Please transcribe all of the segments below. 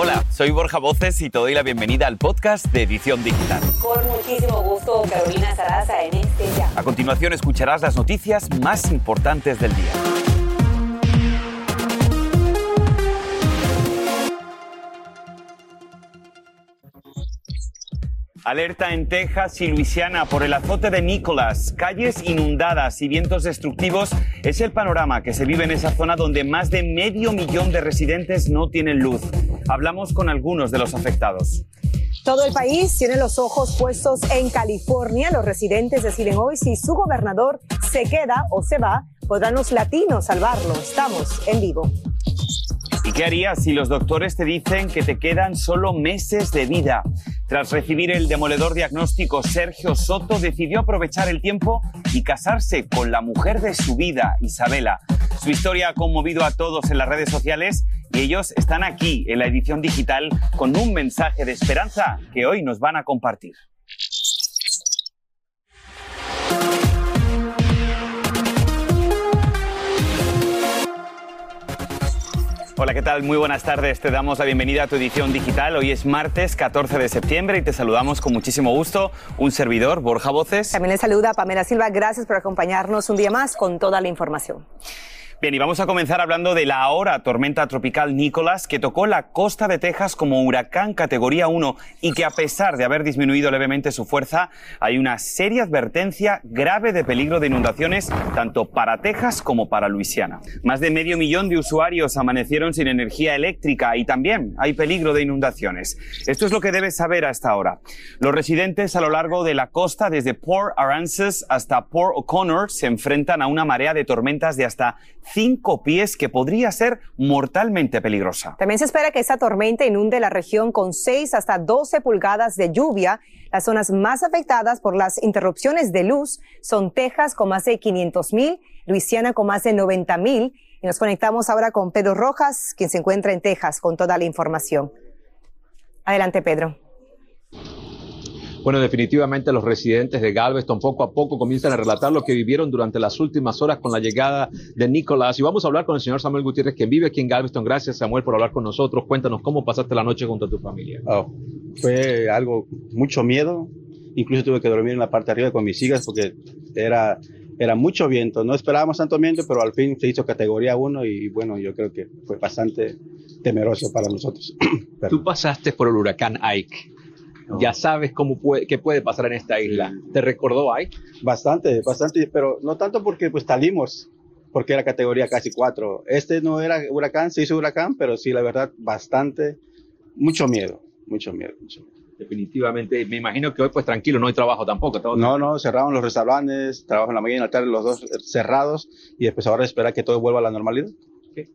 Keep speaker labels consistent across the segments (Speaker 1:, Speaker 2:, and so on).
Speaker 1: Hola, soy Borja Voces y te doy la bienvenida al podcast de Edición Digital.
Speaker 2: Con muchísimo gusto, Carolina Sarasa en este ya.
Speaker 1: A continuación escucharás las noticias más importantes del día. Alerta en Texas y Luisiana por el azote de Nicholas. Calles inundadas y vientos destructivos es el panorama que se vive en esa zona donde más de medio millón de residentes no tienen luz. Hablamos con algunos de los afectados.
Speaker 3: Todo el país tiene los ojos puestos en California. Los residentes deciden hoy si su gobernador se queda o se va. Podrán los latinos salvarlo. Estamos en vivo.
Speaker 1: ¿Y qué harías si los doctores te dicen que te quedan solo meses de vida? Tras recibir el demoledor diagnóstico, Sergio Soto decidió aprovechar el tiempo y casarse con la mujer de su vida, Isabela. Su historia ha conmovido a todos en las redes sociales ellos están aquí en la edición digital con un mensaje de esperanza que hoy nos van a compartir. Hola, ¿qué tal? Muy buenas tardes. Te damos la bienvenida a tu edición digital. Hoy es martes 14 de septiembre y te saludamos con muchísimo gusto. Un servidor, Borja Voces.
Speaker 3: También le saluda Pamela Silva. Gracias por acompañarnos un día más con toda la información.
Speaker 1: Bien, y vamos a comenzar hablando de la ahora tormenta tropical Nicholas, que tocó la costa de Texas como huracán categoría 1 y que a pesar de haber disminuido levemente su fuerza, hay una seria advertencia grave de peligro de inundaciones tanto para Texas como para Luisiana. Más de medio millón de usuarios amanecieron sin energía eléctrica y también hay peligro de inundaciones. Esto es lo que debes saber hasta ahora. Los residentes a lo largo de la costa, desde Port Aransas hasta Port O'Connor, se enfrentan a una marea de tormentas de hasta cinco pies que podría ser mortalmente peligrosa.
Speaker 3: También se espera que esta tormenta inunde la región con 6 hasta 12 pulgadas de lluvia. Las zonas más afectadas por las interrupciones de luz son Texas con más de 500 mil, Luisiana con más de 90 mil. Y nos conectamos ahora con Pedro Rojas, quien se encuentra en Texas con toda la información. Adelante, Pedro.
Speaker 4: Bueno, definitivamente los residentes de Galveston poco a poco comienzan a relatar lo que vivieron durante las últimas horas con la llegada de Nicolás. Y vamos a hablar con el señor Samuel Gutiérrez, quien vive aquí en Galveston. Gracias, Samuel, por hablar con nosotros. Cuéntanos cómo pasaste la noche junto a tu familia.
Speaker 5: Oh, fue algo, mucho miedo. Incluso tuve que dormir en la parte de arriba con mis hijas porque era, era mucho viento. No esperábamos tanto viento, pero al fin se hizo categoría 1 y bueno, yo creo que fue bastante temeroso para nosotros.
Speaker 4: Tú pasaste por el huracán Ike ya sabes cómo puede, qué puede pasar en esta isla. ¿Te recordó ahí?
Speaker 5: Bastante, bastante, pero no tanto porque pues salimos, porque era categoría casi 4. Este no era huracán, se hizo huracán, pero sí, la verdad, bastante, mucho miedo, mucho miedo, mucho
Speaker 4: Definitivamente, me imagino que hoy pues tranquilo, no hay trabajo tampoco.
Speaker 5: no, no, cerraron los restaurantes, trabajo en la mañana y en la tarde, los dos cerrados, y después ahora espera que todo vuelva a la normalidad.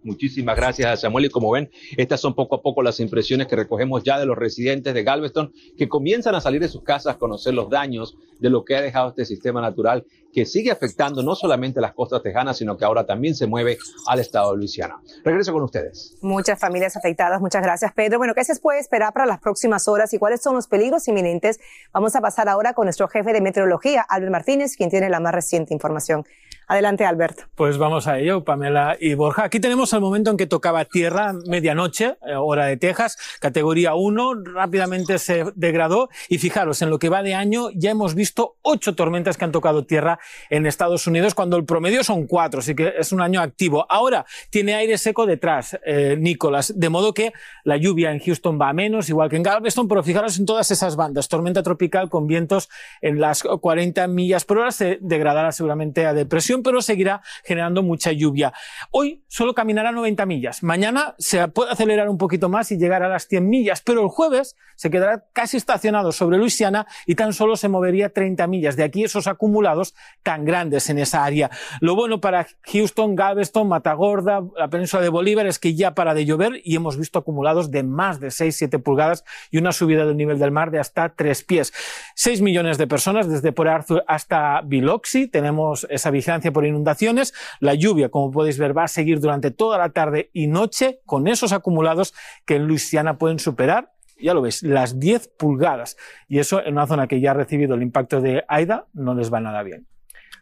Speaker 4: Muchísimas gracias, Samuel. Y como ven, estas son poco a poco las impresiones que recogemos ya de los residentes de Galveston que comienzan a salir de sus casas, a conocer los daños de lo que ha dejado este sistema natural que sigue afectando no solamente las costas tejanas, sino que ahora también se mueve al estado de Luisiana. Regreso con ustedes.
Speaker 3: Muchas familias afectadas. Muchas gracias, Pedro. Bueno, ¿qué se puede esperar para las próximas horas y cuáles son los peligros inminentes? Vamos a pasar ahora con nuestro jefe de meteorología, Albert Martínez, quien tiene la más reciente información. Adelante, Alberto.
Speaker 6: Pues vamos a ello, Pamela y Borja. Aquí tenemos el momento en que tocaba tierra, medianoche, eh, hora de Texas, categoría 1, rápidamente se degradó y fijaros, en lo que va de año ya hemos visto ocho tormentas que han tocado tierra en Estados Unidos, cuando el promedio son cuatro, así que es un año activo. Ahora tiene aire seco detrás, eh, Nicolás, de modo que la lluvia en Houston va a menos, igual que en Galveston, pero fijaros en todas esas bandas. Tormenta tropical con vientos en las 40 millas por hora se degradará seguramente a depresión pero seguirá generando mucha lluvia. Hoy solo caminará 90 millas. Mañana se puede acelerar un poquito más y llegar a las 100 millas, pero el jueves se quedará casi estacionado sobre Luisiana y tan solo se movería 30 millas. De aquí esos acumulados tan grandes en esa área. Lo bueno para Houston, Galveston, Matagorda, la península de Bolívar es que ya para de llover y hemos visto acumulados de más de 6-7 pulgadas y una subida del nivel del mar de hasta 3 pies. 6 millones de personas desde Port Arthur hasta Biloxi. Tenemos esa vigilancia por inundaciones. La lluvia, como podéis ver, va a seguir durante toda la tarde y noche con esos acumulados que en Luisiana pueden superar ya lo veis, las 10 pulgadas. Y eso en una zona que ya ha recibido el impacto de Aida no les va nada bien.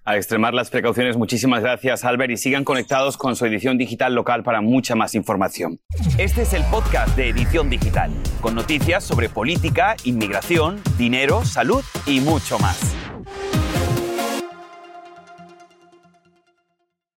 Speaker 1: A extremar las precauciones, muchísimas gracias Albert y sigan conectados con su edición digital local para mucha más información. Este es el podcast de Edición Digital, con noticias sobre política, inmigración, dinero, salud y mucho más.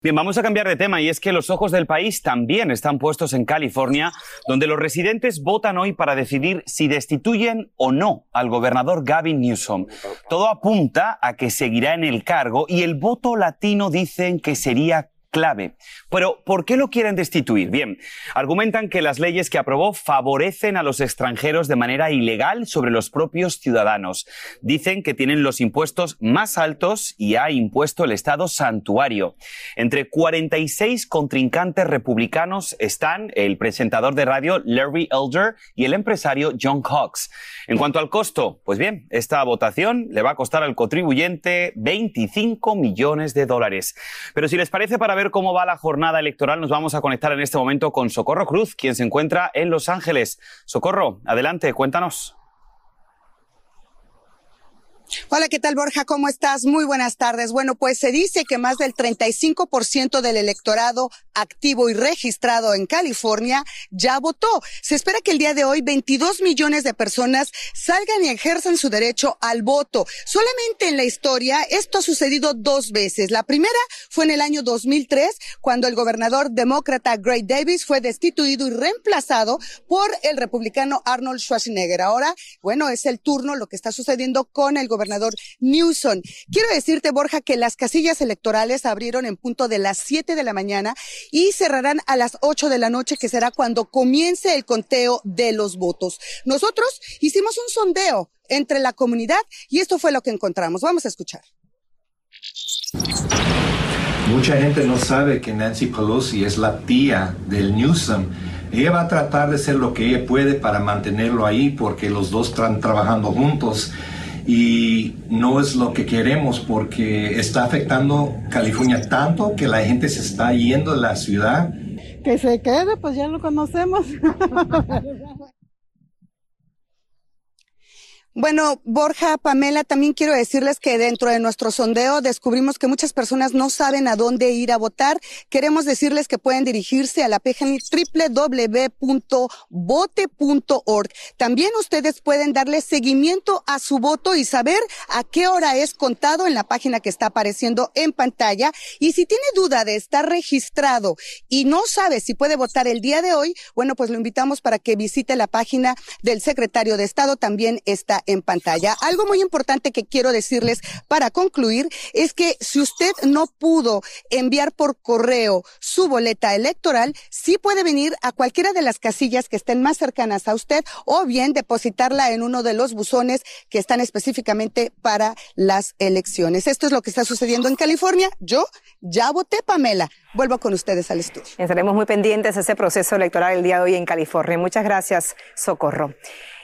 Speaker 1: Bien, vamos a cambiar de tema y es que los ojos del país también están puestos en California, donde los residentes votan hoy para decidir si destituyen o no al gobernador Gavin Newsom. Todo apunta a que seguirá en el cargo y el voto latino dicen que sería clave. Pero, ¿por qué lo quieren destituir? Bien, argumentan que las leyes que aprobó favorecen a los extranjeros de manera ilegal sobre los propios ciudadanos. Dicen que tienen los impuestos más altos y ha impuesto el Estado santuario. Entre 46 contrincantes republicanos están el presentador de radio Larry Elder y el empresario John Cox. En cuanto al costo, pues bien, esta votación le va a costar al contribuyente 25 millones de dólares. Pero si les parece para ver cómo va la jornada electoral, nos vamos a conectar en este momento con Socorro Cruz, quien se encuentra en Los Ángeles. Socorro, adelante, cuéntanos.
Speaker 7: Hola, ¿qué tal Borja? ¿Cómo estás? Muy buenas tardes. Bueno, pues se dice que más del 35% del electorado activo y registrado en California ya votó. Se espera que el día de hoy 22 millones de personas salgan y ejerzan su derecho al voto. Solamente en la historia esto ha sucedido dos veces. La primera fue en el año 2003, cuando el gobernador demócrata Gray Davis fue destituido y reemplazado por el republicano Arnold Schwarzenegger. Ahora, bueno, es el turno lo que está sucediendo con el gobernador Newsom. Quiero decirte, Borja, que las casillas electorales abrieron en punto de las 7 de la mañana y cerrarán a las 8 de la noche, que será cuando comience el conteo de los votos. Nosotros hicimos un sondeo entre la comunidad y esto fue lo que encontramos. Vamos a escuchar.
Speaker 8: Mucha gente no sabe que Nancy Pelosi es la tía del Newsom. Ella va a tratar de hacer lo que ella puede para mantenerlo ahí porque los dos están trabajando juntos y no es lo que queremos porque está afectando California tanto que la gente se está yendo de la ciudad.
Speaker 9: Que se quede, pues ya lo conocemos.
Speaker 7: Bueno, Borja, Pamela, también quiero decirles que dentro de nuestro sondeo descubrimos que muchas personas no saben a dónde ir a votar. Queremos decirles que pueden dirigirse a la página www.vote.org. También ustedes pueden darle seguimiento a su voto y saber a qué hora es contado en la página que está apareciendo en pantalla. Y si tiene duda de estar registrado y no sabe si puede votar el día de hoy, bueno, pues lo invitamos para que visite la página del secretario de Estado. También está en pantalla. Algo muy importante que quiero decirles para concluir es que si usted no pudo enviar por correo su boleta electoral, sí puede venir a cualquiera de las casillas que estén más cercanas a usted o bien depositarla en uno de los buzones que están específicamente para las elecciones. Esto es lo que está sucediendo en California. Yo ya voté, Pamela. Vuelvo con ustedes al estudio.
Speaker 3: Estaremos muy pendientes de ese proceso electoral el día de hoy en California. Muchas gracias, Socorro.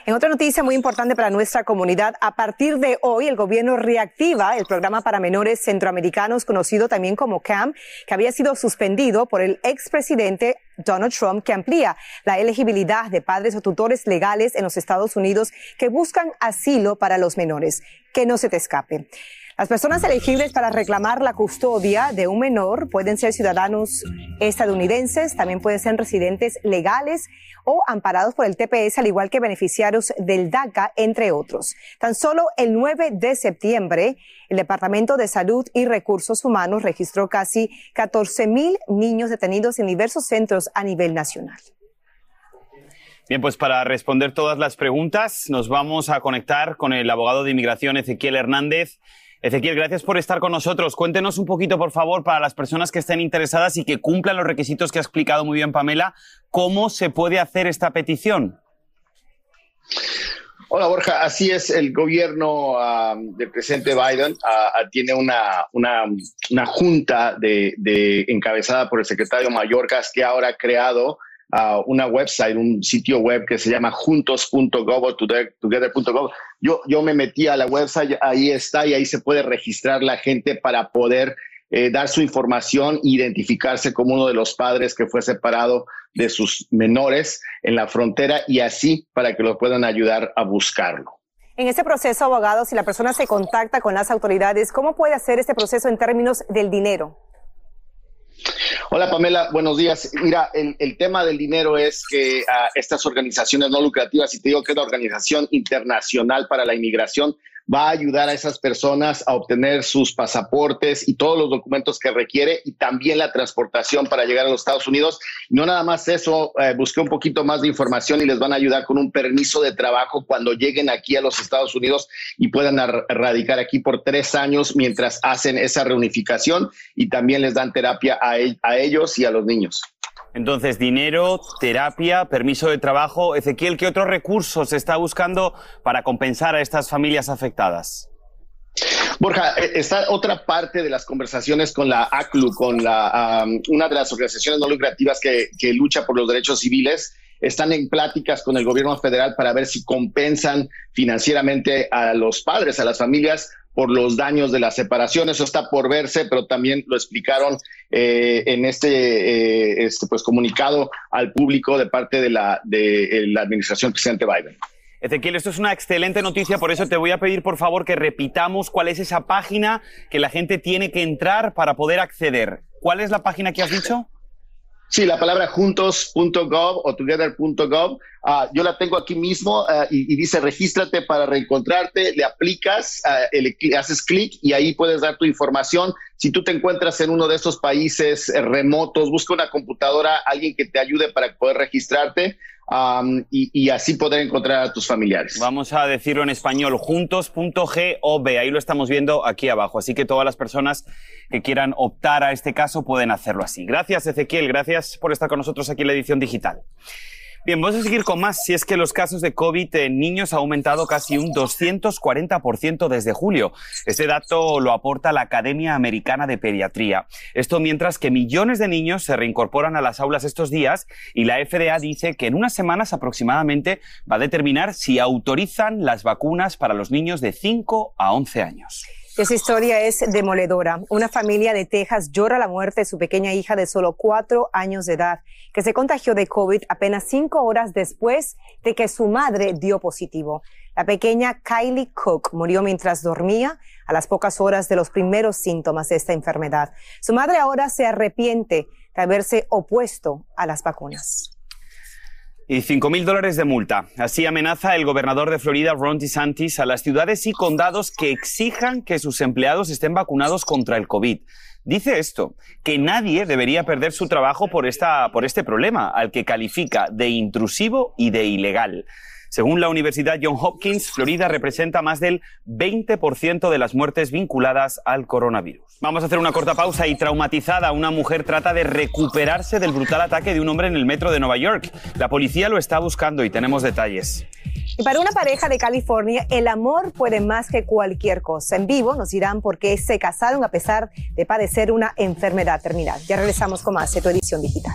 Speaker 3: En otra noticia muy importante para nuestra comunidad, a partir de hoy el gobierno reactiva el programa para menores centroamericanos conocido también como CAM, que había sido suspendido por el expresidente Donald Trump, que amplía la elegibilidad de padres o tutores legales en los Estados Unidos que buscan asilo para los menores. Que no se te escape. Las personas elegibles para reclamar la custodia de un menor pueden ser ciudadanos estadounidenses, también pueden ser residentes legales o amparados por el TPS, al igual que beneficiarios del DACA, entre otros. Tan solo el 9 de septiembre, el Departamento de Salud y Recursos Humanos registró casi 14 mil niños detenidos en diversos centros a nivel nacional.
Speaker 1: Bien, pues para responder todas las preguntas, nos vamos a conectar con el abogado de inmigración Ezequiel Hernández. Ezequiel, gracias por estar con nosotros. Cuéntenos un poquito, por favor, para las personas que estén interesadas y que cumplan los requisitos que ha explicado muy bien Pamela, cómo se puede hacer esta petición.
Speaker 10: Hola Borja, así es, el gobierno del presidente Biden tiene una, una, junta de, de, encabezada por el secretario Mayorkas que ahora ha creado una website, un sitio web que se llama juntos.gov together.gov. Yo, yo me metí a la website, ahí está y ahí se puede registrar la gente para poder eh, dar su información, identificarse como uno de los padres que fue separado de sus menores en la frontera y así para que lo puedan ayudar a buscarlo.
Speaker 3: En ese proceso, abogado, si la persona se contacta con las autoridades, ¿cómo puede hacer este proceso en términos del dinero?
Speaker 10: Hola Pamela, buenos días. Mira, el, tema del dinero es que ah, estas organizaciones no lucrativas, y te digo que es la Organización Internacional para la Inmigración, va a ayudar a esas personas a obtener sus pasaportes y todos los documentos que requiere y también la transportación para llegar a los Estados Unidos. No nada más eso, eh, busqué un poquito más de información y les van a ayudar con un permiso de trabajo cuando lleguen aquí a los Estados Unidos y puedan radicar aquí por tres años mientras hacen esa reunificación y también les dan terapia a e-, ellos y a los niños.
Speaker 1: Entonces, dinero, terapia, permiso de trabajo. Ezequiel, ¿qué otros recursos está buscando para compensar a estas familias afectadas?
Speaker 10: Borja, eh, está otra parte de las conversaciones con la ACLU, con la, una de las organizaciones no lucrativas que, que lucha por los derechos civiles están en pláticas con el gobierno federal para ver si compensan financieramente a los padres, a las familias por los daños de la separación. Eso está por verse, pero también lo explicaron eh, en este, eh, este pues, comunicado al público de parte de la, de, la administración presidente Biden.
Speaker 1: Ezequiel, esto es una excelente noticia, por eso te voy a pedir por favor que repitamos cuál es esa página que la gente tiene que entrar para poder acceder. ¿Cuál es la página que has dicho?
Speaker 10: Sí, la palabra juntos.gov o together.gov. Ah, yo la tengo aquí mismo ah, y, dice regístrate para reencontrarte, le aplicas, uh, haces clic y ahí puedes dar tu información. Si tú te encuentras en uno de estos países eh, remotos, busca una computadora, alguien que te ayude para poder registrarte y, así poder encontrar a tus familiares.
Speaker 1: Vamos a decirlo en español, juntos.gov, ahí lo estamos viendo aquí abajo. Así que todas las personas que quieran optar a este caso pueden hacerlo así. Gracias, Ezequiel, gracias por estar con nosotros aquí en la edición digital. Bien, vamos a seguir con más. Si es que los casos de COVID en niños ha aumentado casi un 240% desde julio. Este dato lo aporta la Academia Americana de Pediatría. Esto mientras que millones de niños se reincorporan a las aulas estos días y la FDA dice que en unas semanas aproximadamente va a determinar si autorizan las vacunas para los niños de 5 a 11 años.
Speaker 3: Esa historia es demoledora. Una familia de Texas llora la muerte de su pequeña hija de solo cuatro años de edad, que se contagió de COVID apenas cinco horas después de que su madre dio positivo. La pequeña Kylie Cook murió mientras dormía a las pocas horas de los primeros síntomas de esta enfermedad. Su madre ahora se arrepiente de haberse opuesto a las vacunas.
Speaker 1: Y 5.000 dólares de multa. Así amenaza el gobernador de Florida, Ron DeSantis, a las ciudades y condados que exijan que sus empleados estén vacunados contra el COVID. Dice esto, que nadie debería perder su trabajo por, esta, por este problema, al que califica de intrusivo y de ilegal. Según la Universidad John Hopkins, Florida representa más del 20% de las muertes vinculadas al coronavirus. Vamos a hacer una corta pausa y traumatizada, una mujer trata de recuperarse del brutal ataque de un hombre en el metro de Nueva York. La policía lo está buscando y tenemos detalles.
Speaker 3: Y para una pareja de California, el amor puede más que cualquier cosa. En vivo nos dirán por qué se casaron a pesar de padecer una enfermedad terminal. Ya regresamos con más de tu edición digital.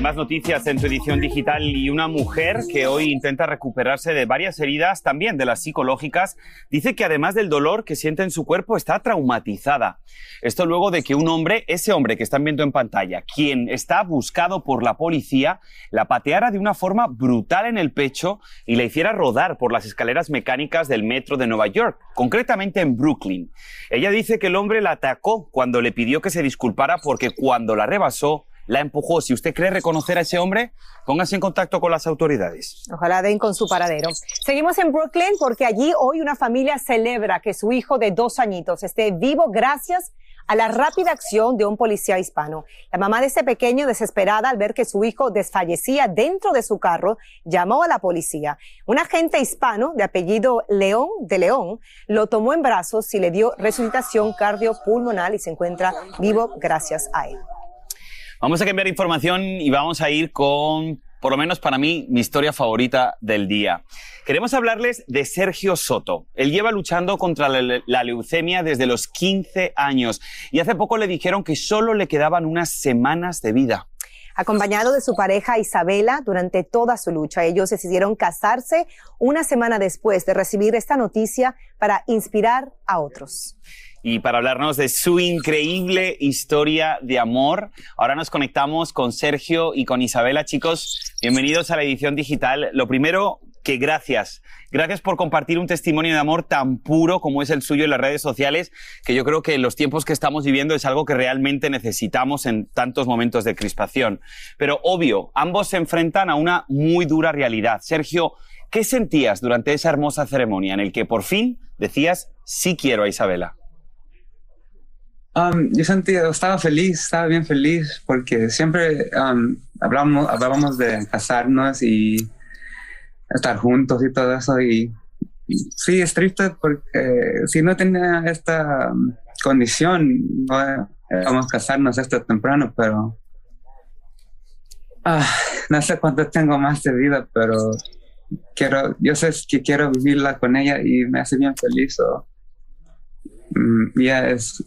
Speaker 1: Hay más noticias en tu edición digital y una mujer que hoy intenta recuperarse de varias heridas, también de las psicológicas, dice que además del dolor que siente en su cuerpo está traumatizada. Esto luego de que un hombre, ese hombre que están viendo en pantalla, quien está buscado por la policía, la pateara de una forma brutal en el pecho y la hiciera rodar por las escaleras mecánicas del metro de Nueva York, concretamente en Brooklyn. Ella dice que el hombre la atacó cuando le pidió que se disculpara porque cuando la rebasó, la empujó. Si usted cree reconocer a ese hombre, póngase en contacto con las autoridades.
Speaker 3: Ojalá den con su paradero. Seguimos en Brooklyn porque allí hoy una familia celebra que su hijo de dos añitos esté vivo gracias a la rápida acción de un policía hispano. La mamá de ese pequeño, desesperada al ver que su hijo desfallecía dentro de su carro, llamó a la policía. Un agente hispano de apellido León de León lo tomó en brazos y le dio resucitación cardiopulmonar y se encuentra vivo gracias a él.
Speaker 1: Vamos a cambiar información y vamos a ir con, por lo menos para mí, mi historia favorita del día. Queremos hablarles de Sergio Soto. Él lleva luchando contra la, leucemia desde los 15 años y hace poco le dijeron que solo le quedaban unas semanas de vida.
Speaker 3: acompañado de su pareja Isabela durante toda su lucha. Ellos decidieron casarse una semana después de recibir esta noticia para inspirar a otros.
Speaker 1: Y para hablarnos de su increíble historia de amor, ahora nos conectamos con Sergio y con Isabela. Chicos, bienvenidos a la edición digital. Lo primero, que gracias. Gracias por compartir un testimonio de amor tan puro como es el suyo en las redes sociales, que yo creo que en los tiempos que estamos viviendo es algo que realmente necesitamos en tantos momentos de crispación. Pero obvio, ambos se enfrentan a una muy dura realidad. Sergio, ¿qué sentías durante esa hermosa ceremonia en el que por fin decías sí quiero a Isabela?
Speaker 11: Um, yo sentía, estaba feliz, estaba bien feliz, porque siempre um, hablábamos, hablábamos de casarnos y estar juntos y todo eso. Y, sí, es triste porque si no tenía esta um, condición, no vamos a casarnos esto temprano, pero ah, no sé cuánto tengo más de vida, pero quiero, yo sé que quiero vivirla con ella y me hace bien feliz. Mm, ya es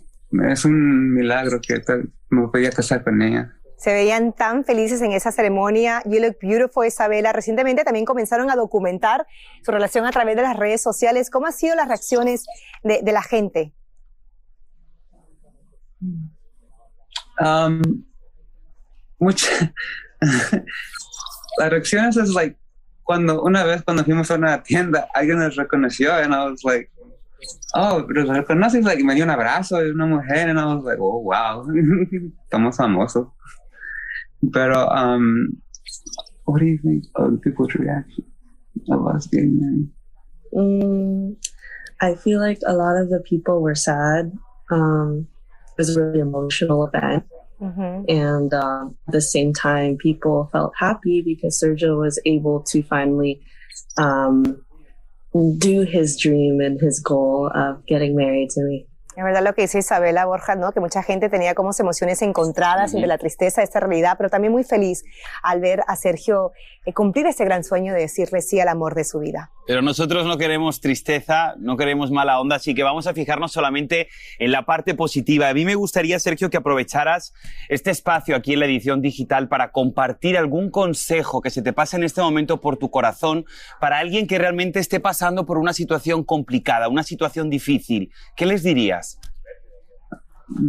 Speaker 11: es un milagro que me podía casar con ella.
Speaker 3: Se veían tan felices en esa ceremonia. You look beautiful, Isabela. Recientemente también comenzaron a documentar su relación a través de las redes sociales. ¿Cómo han sido las reacciones de, de la gente?
Speaker 11: Um, muchas. las reacciones es like cuando una vez cuando fuimos a una tienda alguien nos reconoció and I was like oh, pero lo reconoces, like, me dio un abrazo de una mujer, and I was like, oh, wow, estamos famosos. Pero, um, what do you think of people's reaction of us getting married?
Speaker 12: Mm, I feel like a lot of the people were sad. Um, it was a really emotional event. Mm-hmm. And uh, at the same time, people felt happy because Sergio was able to finally um, do his dream and his goal of getting married to me.
Speaker 3: Es verdad lo que dice Isabela Borja, ¿no? Que mucha gente tenía como emociones encontradas entre la tristeza de esta realidad, pero también muy feliz al ver a Sergio eh, cumplir ese gran sueño de decirle sí al amor de su vida.
Speaker 1: Pero nosotros no queremos tristeza, no queremos mala onda, así que vamos a fijarnos solamente en la parte positiva. A mí me gustaría, Sergio, que aprovecharas este espacio aquí en la edición digital para compartir algún consejo que se te pase en este momento por tu corazón para alguien que realmente esté pasando por una situación complicada, una situación difícil. ¿Qué les dirías?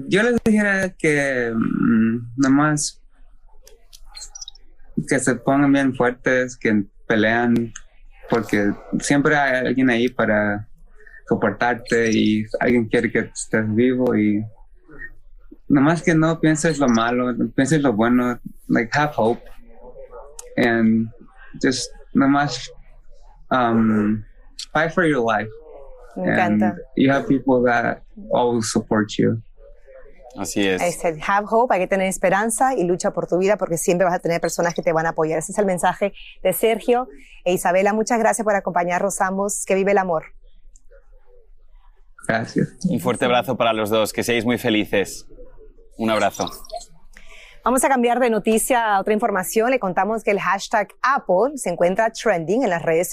Speaker 11: Yo les dijera que mm, nada más que se pongan bien fuertes, que pelean, porque siempre hay alguien ahí para soportarte y alguien quiere que estés vivo y nada más que no pienses lo malo, pienses lo bueno, like have hope and just nada más um, fight for your life.
Speaker 3: Me encanta.
Speaker 11: And you have people that always support you.
Speaker 1: Así es.
Speaker 3: Este, have hope, hay que tener esperanza y lucha por tu vida porque siempre vas a tener personas que te van a apoyar. Ese es el mensaje de Sergio e Isabela. Muchas gracias por acompañarnos ambos. Que vive el amor.
Speaker 11: Gracias.
Speaker 1: Un fuerte abrazo para los dos. Que seáis muy felices. Un abrazo.
Speaker 3: Vamos a cambiar de noticia a otra información. Le contamos que el hashtag Apple se encuentra trending en las redes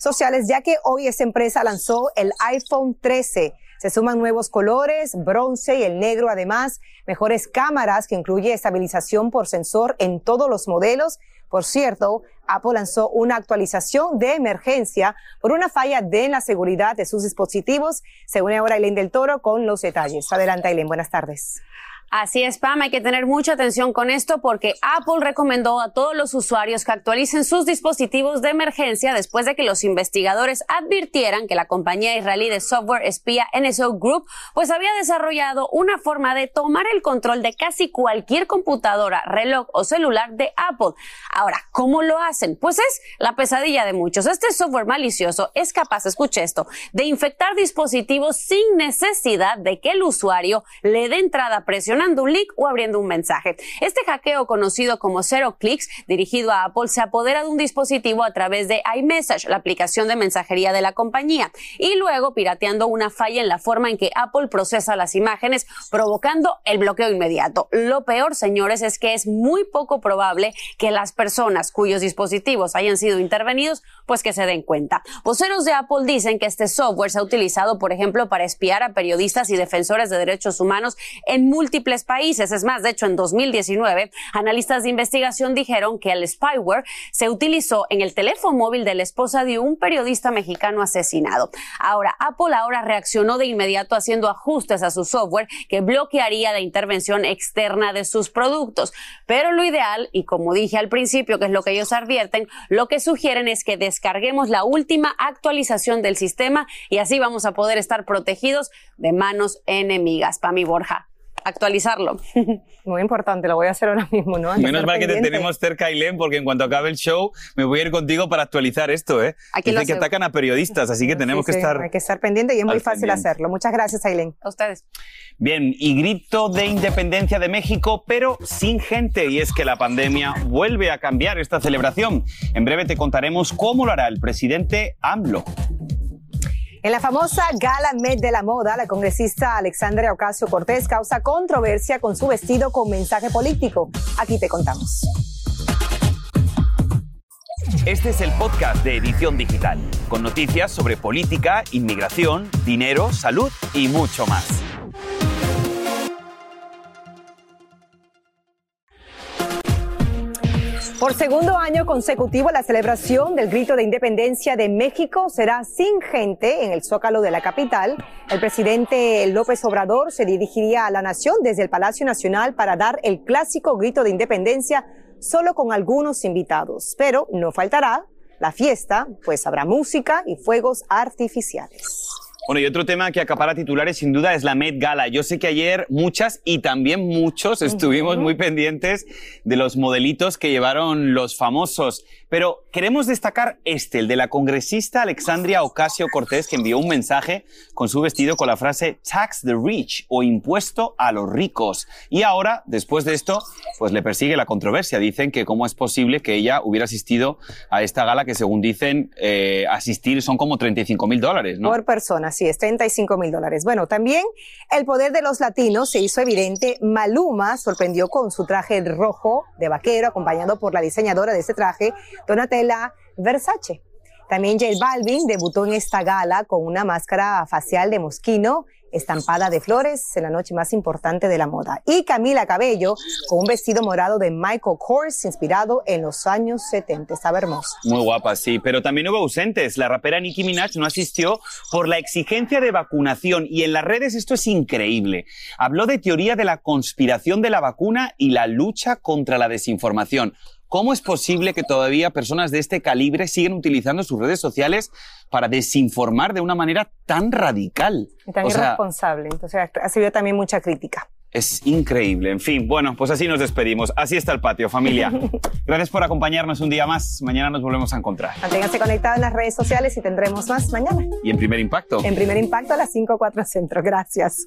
Speaker 3: sociales, ya que hoy esa empresa lanzó el iPhone 13 se suman nuevos colores, bronce y el negro, además, mejores cámaras que incluye estabilización por sensor en todos los modelos. Por cierto, Apple lanzó una actualización de emergencia por una falla de la seguridad de sus dispositivos. Según ahora Aileen del Toro con los detalles. Adelante, Aileen. Buenas tardes.
Speaker 13: Así es, Pam, hay que tener mucha atención con esto porque Apple recomendó a todos los usuarios que actualicen sus dispositivos de emergencia después de que los investigadores advirtieran que la compañía israelí de software espía NSO Group pues había desarrollado una forma de tomar el control de casi cualquier computadora, reloj o celular de Apple. Ahora, ¿cómo lo hacen? Pues es la pesadilla de muchos. Este software malicioso es capaz, escuche esto, de infectar dispositivos sin necesidad de que el usuario le dé entrada a presión un link o abriendo un mensaje. Este hackeo conocido como Zero Clicks, dirigido a Apple, se apodera de un dispositivo a través de iMessage, la aplicación de mensajería de la compañía, y luego pirateando una falla en la forma en que Apple procesa las imágenes, provocando el bloqueo inmediato. Lo peor, señores, es que es muy poco probable que las personas cuyos dispositivos hayan sido intervenidos, pues que se den cuenta. Voceros de Apple dicen que este software se ha utilizado, por ejemplo, para espiar a periodistas y defensores de derechos humanos en múltiples países. Es más, de hecho, en 2019, analistas de investigación dijeron que el spyware se utilizó en el teléfono móvil de la esposa de un periodista mexicano asesinado. Ahora, Apple ahora reaccionó de inmediato haciendo ajustes a su software que bloquearía la intervención externa de sus productos. Pero lo ideal, y como dije al principio, que es lo que ellos advierten, lo que sugieren es que descarguemos la última actualización del sistema y así vamos a poder estar protegidos de manos enemigas. Pami Borja actualizarlo.
Speaker 3: Muy importante, lo voy a hacer ahora mismo, ¿no?
Speaker 1: Menos mal que te tenemos cerca, Ailén, porque en cuanto acabe el show me voy a ir contigo para actualizar esto, ¿eh? Aquí Dice que atacan a periodistas, así que tenemos que estar...
Speaker 3: Hay que estar pendiente y es muy fácil hacerlo. Muchas gracias, Ailén.
Speaker 13: A ustedes.
Speaker 1: Bien, y grito de independencia de México, pero sin gente, y es que la pandemia vuelve a cambiar esta celebración. En breve te contaremos cómo lo hará el presidente AMLO.
Speaker 3: En la famosa Gala Met de la Moda, la congresista Alexandria Ocasio Cortés causa controversia con su vestido con mensaje político. Aquí te contamos.
Speaker 1: Este es el podcast de Edición Digital, con noticias sobre política, inmigración, dinero, salud y mucho más.
Speaker 3: Por segundo año consecutivo, la celebración del grito de independencia de México será sin gente en el zócalo de la capital. El presidente López Obrador se dirigiría a la nación desde el Palacio Nacional para dar el clásico grito de independencia solo con algunos invitados. Pero no faltará la fiesta, pues habrá música y fuegos artificiales.
Speaker 1: Bueno, y otro tema que acapara titulares sin duda es la Met Gala. Yo sé que ayer muchas y también muchos estuvimos muy pendientes de los modelitos que llevaron los famosos. Pero queremos destacar este, el de la congresista Alexandria Ocasio Cortés, que envió un mensaje con su vestido con la frase Tax the Rich o impuesto a los ricos. Y ahora, después de esto, pues le persigue la controversia. Dicen que cómo es posible que ella hubiera asistido a esta gala que según dicen eh, asistir son como 35 mil dólares, ¿no?
Speaker 3: Por persona, sí, es 35 mil dólares. Bueno, también el poder de los latinos se hizo evidente. Maluma sorprendió con su traje rojo de vaquero, acompañado por la diseñadora de ese traje, Donatella Versace. También J Balvin debutó en esta gala con una máscara facial de mosquino estampada de flores en la noche más importante de la moda. Y Camila Cabello con un vestido morado de Michael Kors inspirado en los años 70. Estaba hermosa.
Speaker 1: Muy guapa, sí. Pero también hubo ausentes. La rapera Nicki Minaj no asistió por la exigencia de vacunación y en las redes esto es increíble. Habló de teoría de la conspiración de la vacuna y la lucha contra la desinformación. ¿Cómo es posible que todavía personas de este calibre siguen utilizando sus redes sociales para desinformar de una manera tan radical?
Speaker 3: Y tan irresponsable. Entonces ha recibido también mucha crítica.
Speaker 1: Es increíble. En fin, bueno, pues así nos despedimos. Así está el patio, familia. Gracias por acompañarnos un día más. Mañana nos volvemos a encontrar.
Speaker 3: Manténganse conectados en las redes sociales y tendremos más mañana.
Speaker 1: Y en Primer Impacto.
Speaker 3: En Primer Impacto a las 5.4 Centro. Gracias.